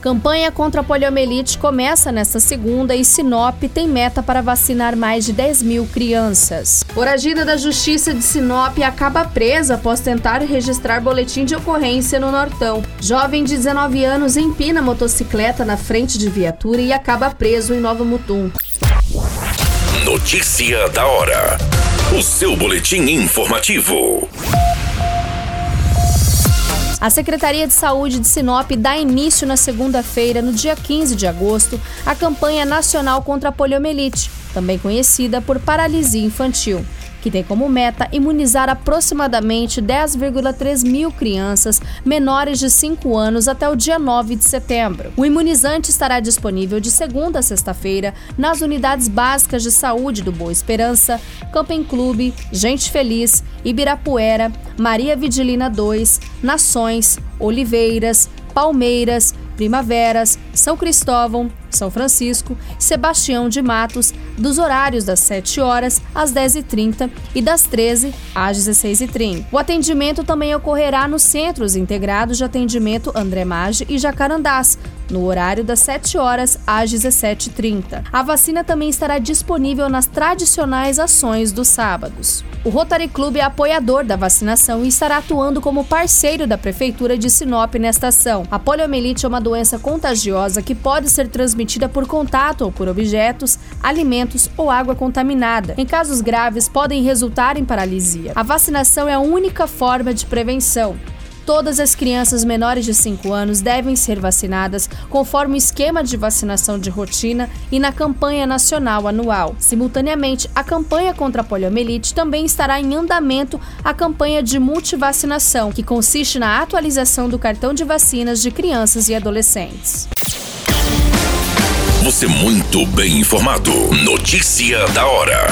Campanha contra a poliomielite começa nesta segunda e Sinop tem meta para vacinar mais de 10 mil crianças. Foragida da Justiça de Sinop acaba presa após tentar registrar boletim de ocorrência no Nortão. Jovem de 19 anos empina motocicleta na frente de viatura e acaba preso em Nova Mutum. Notícia da hora. O seu boletim informativo. A Secretaria de Saúde de Sinop dá início na segunda-feira, no dia 15 de agosto, à campanha nacional contra a poliomielite, também conhecida por paralisia infantil que tem como meta imunizar aproximadamente 10,3 mil crianças menores de 5 anos até o dia 9 de setembro. O imunizante estará disponível de segunda a sexta-feira nas unidades básicas de saúde do Boa Esperança, Camping Clube, Gente Feliz, Ibirapuera, Maria Vidilina 2, Nações, Oliveiras, Palmeiras, Primaveras, São Cristóvão, São Francisco, Sebastião de Matos, dos horários das 7 horas às 10h30 e das 13 às 16h30. O atendimento também ocorrerá nos Centros Integrados de Atendimento André Maggi e Jacarandás, no horário das 7 horas às 17h30. A vacina também estará disponível nas tradicionais ações dos sábados. O Rotary Club é apoiador da vacinação e estará atuando como parceiro da Prefeitura de Sinop nesta ação. A poliomielite é uma doença contagiosa que pode ser transmitida por contato ou por objetos, alimentos ou água contaminada. Em casos graves, podem resultar em paralisia. A vacinação é a única forma de prevenção. Todas as crianças menores de 5 anos devem ser vacinadas conforme o esquema de vacinação de rotina e na campanha nacional anual. Simultaneamente, a campanha contra a poliomielite também estará em andamento a campanha de multivacinação, que consiste na atualização do cartão de vacinas de crianças e adolescentes. Você muito bem informado. Notícia da hora.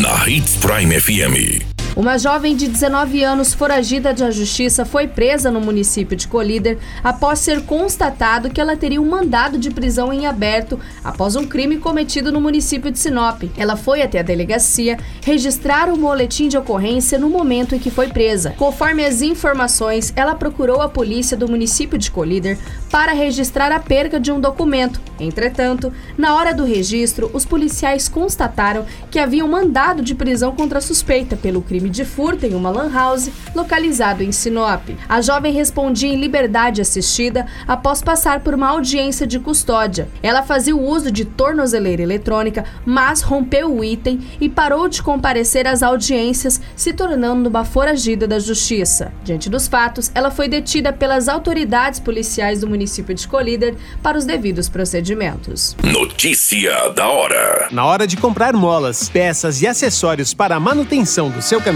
Na Hits Prime FM. Uma jovem de 19 anos foragida da justiça foi presa no município de Colíder após ser constatado que ela teria um mandado de prisão em aberto após um crime cometido no município de Sinop. Ela foi até a delegacia registrar o boletim de ocorrência no momento em que foi presa. Conforme as informações, ela procurou a polícia do município de Colíder para registrar a perca de um documento. Entretanto, na hora do registro, os policiais constataram que havia um mandado de prisão contra a suspeita pelo crime crime de furto em uma lan house localizado em Sinop. A jovem respondia em liberdade assistida após passar por uma audiência de custódia. Ela fazia o uso de tornozeleira eletrônica, mas rompeu o item e parou de comparecer às audiências, se tornando uma foragida da justiça. Diante dos fatos, ela foi detida pelas autoridades policiais do município de Colíder para os devidos procedimentos. Notícia da hora. Na hora de comprar molas, peças e acessórios para a manutenção do seu caminhão,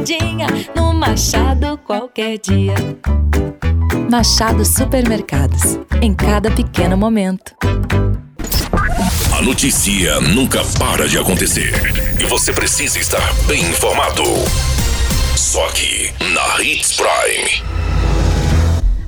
passadinha no Machado qualquer dia. Machado Supermercados. Em cada pequeno momento. A notícia nunca para de acontecer. E você precisa estar bem informado. Só aqui, na Hits Prime.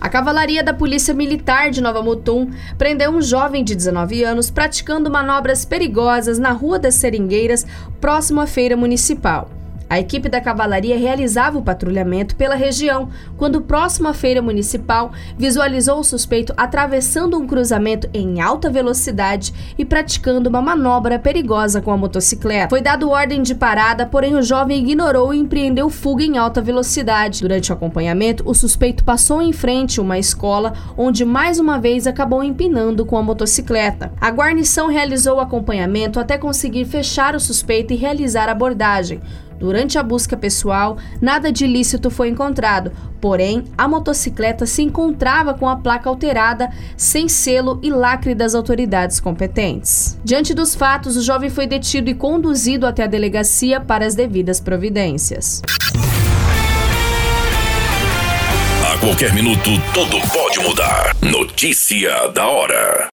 A cavalaria da Polícia Militar de Nova Mutum prendeu um jovem de 19 anos praticando manobras perigosas na Rua das Seringueiras, próximo à feira municipal. A equipe da cavalaria realizava o patrulhamento pela região quando, próximo à feira municipal, visualizou o suspeito atravessando um cruzamento em alta velocidade e praticando uma manobra perigosa com a motocicleta. Foi dado ordem de parada, porém o jovem ignorou e empreendeu fuga em alta velocidade. Durante o acompanhamento, o suspeito passou em frente a uma escola, onde mais uma vez acabou empinando com a motocicleta. A guarnição realizou o acompanhamento até conseguir fechar o suspeito e realizar a abordagem. Durante a busca pessoal, nada de ilícito foi encontrado, porém, a motocicleta se encontrava com a placa alterada, sem selo e lacre das autoridades competentes. Diante dos fatos, o jovem foi detido e conduzido até a delegacia para as devidas providências. A qualquer minuto, tudo pode mudar. Notícia da hora.